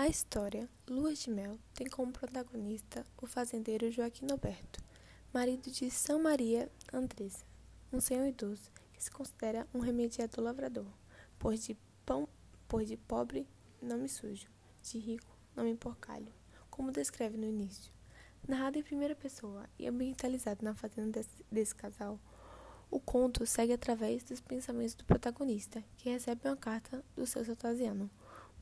A história Lua de Mel tem como protagonista o fazendeiro Joaquim Noberto, marido de São Maria Andressa, um senhor idoso que se considera um remediador lavrador, pois de pão, pois de pobre não me sujo, de rico não me porcalho, como descreve no início. Narrado em primeira pessoa e ambientalizado na fazenda desse, desse casal, o conto segue através dos pensamentos do protagonista, que recebe uma carta do seu Sotasiano,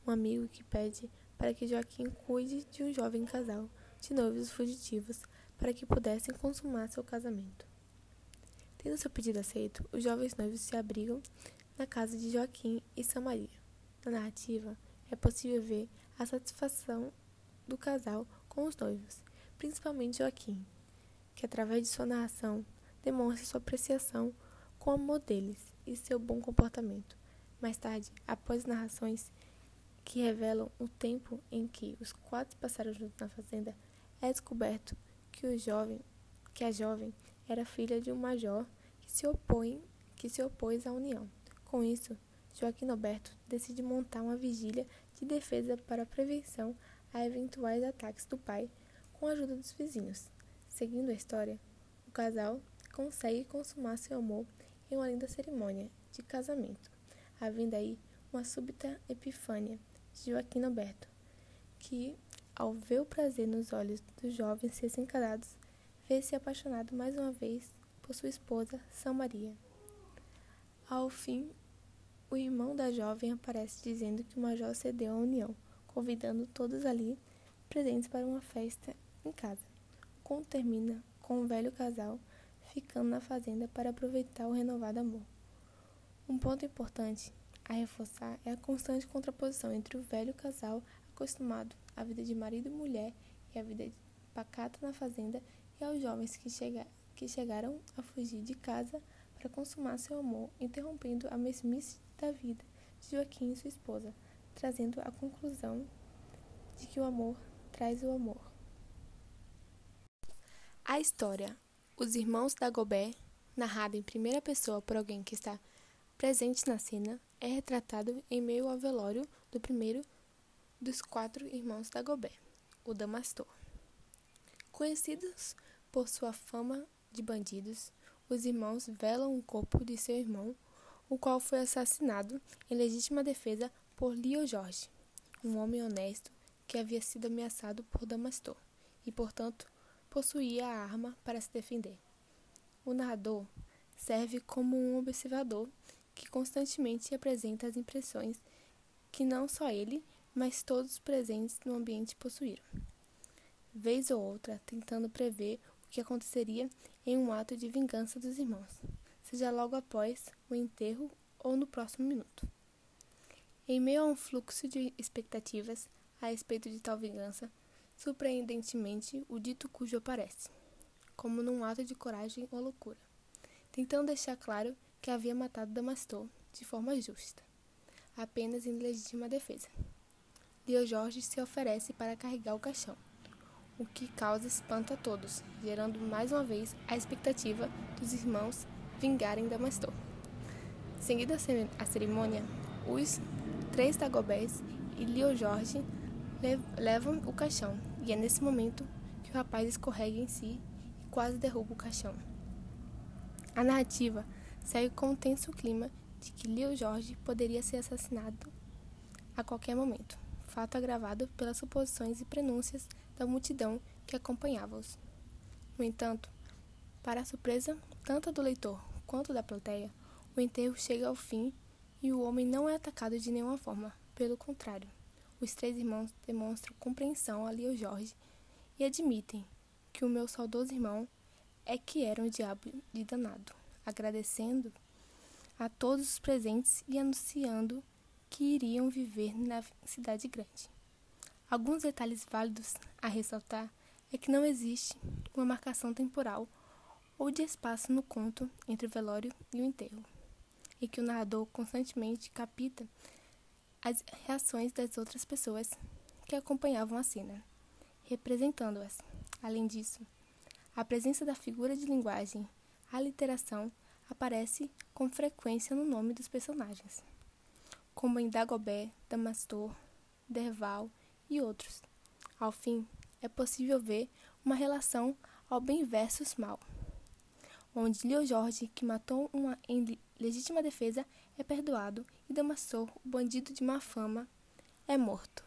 um amigo que pede para que Joaquim cuide de um jovem casal de noivos fugitivos para que pudessem consumar seu casamento. Tendo seu pedido aceito, os jovens noivos se abrigam na casa de Joaquim e Samaria. Na narrativa, é possível ver a satisfação do casal com os noivos, principalmente Joaquim, que através de sua narração demonstra sua apreciação com o amor deles e seu bom comportamento. Mais tarde, após narrações que revelam o tempo em que os quatro passaram juntos na fazenda, é descoberto que o jovem, que a jovem era filha de um major que se opõe, que se opôs à união. Com isso, Joaquim Noberto decide montar uma vigília de defesa para prevenção a eventuais ataques do pai com a ajuda dos vizinhos. Seguindo a história, o casal consegue consumar seu amor em uma linda cerimônia de casamento, havendo aí uma súbita epifânia Joaquim Alberto, que, ao ver o prazer nos olhos dos jovens recém-casados, vê-se apaixonado mais uma vez por sua esposa, São Maria. Ao fim, o irmão da jovem aparece dizendo que o major cedeu à união, convidando todos ali presentes para uma festa em casa. O conto termina com o velho casal ficando na fazenda para aproveitar o renovado amor. Um ponto importante a reforçar é a constante contraposição entre o velho casal acostumado à vida de marido e mulher e à vida pacata na fazenda e aos jovens que, chega, que chegaram a fugir de casa para consumar seu amor, interrompendo a mesmice da vida de Joaquim e sua esposa, trazendo a conclusão de que o amor traz o amor. A história Os Irmãos da Gobé, narrada em primeira pessoa por alguém que está presente na cena, é retratado em meio ao velório do primeiro dos quatro irmãos da Gobé, o Damastor. Conhecidos por sua fama de bandidos, os irmãos velam o corpo de seu irmão, o qual foi assassinado em legítima defesa por Leo Jorge, um homem honesto que havia sido ameaçado por Damastor e, portanto, possuía a arma para se defender. O narrador serve como um observador que constantemente apresenta as impressões que não só ele, mas todos os presentes no ambiente possuíram. Vez ou outra, tentando prever o que aconteceria em um ato de vingança dos irmãos, seja logo após o enterro ou no próximo minuto. Em meio a um fluxo de expectativas a respeito de tal vingança, surpreendentemente o dito cujo aparece, como num ato de coragem ou loucura, tentando deixar claro que havia matado Damastor de forma justa, apenas em legítima defesa. Leo Jorge se oferece para carregar o caixão, o que causa espanto a todos, gerando mais uma vez a expectativa dos irmãos vingarem Damastor. Seguida a cerimônia, os três Dagobés e Leo Jorge levam o caixão, e é nesse momento que o rapaz escorrega em si e quase derruba o caixão. A narrativa segue com o tenso clima de que Leo Jorge poderia ser assassinado a qualquer momento, fato agravado pelas suposições e prenúncias da multidão que acompanhava-os. No entanto, para a surpresa tanto do leitor quanto da plateia, o enterro chega ao fim e o homem não é atacado de nenhuma forma, pelo contrário. Os três irmãos demonstram compreensão a Leo Jorge e admitem que o meu saudoso irmão é que era um diabo de danado agradecendo a todos os presentes e anunciando que iriam viver na cidade grande. Alguns detalhes válidos a ressaltar é que não existe uma marcação temporal ou de espaço no conto entre o velório e o enterro, e que o narrador constantemente capta as reações das outras pessoas que acompanhavam a cena, representando-as. Além disso, a presença da figura de linguagem a literação aparece com frequência no nome dos personagens, como em Dagobé, Damastor, Derval e outros. Ao fim, é possível ver uma relação ao bem versus mal, onde Leo Jorge, que matou uma em legítima defesa, é perdoado e Damaso, o bandido de má fama, é morto.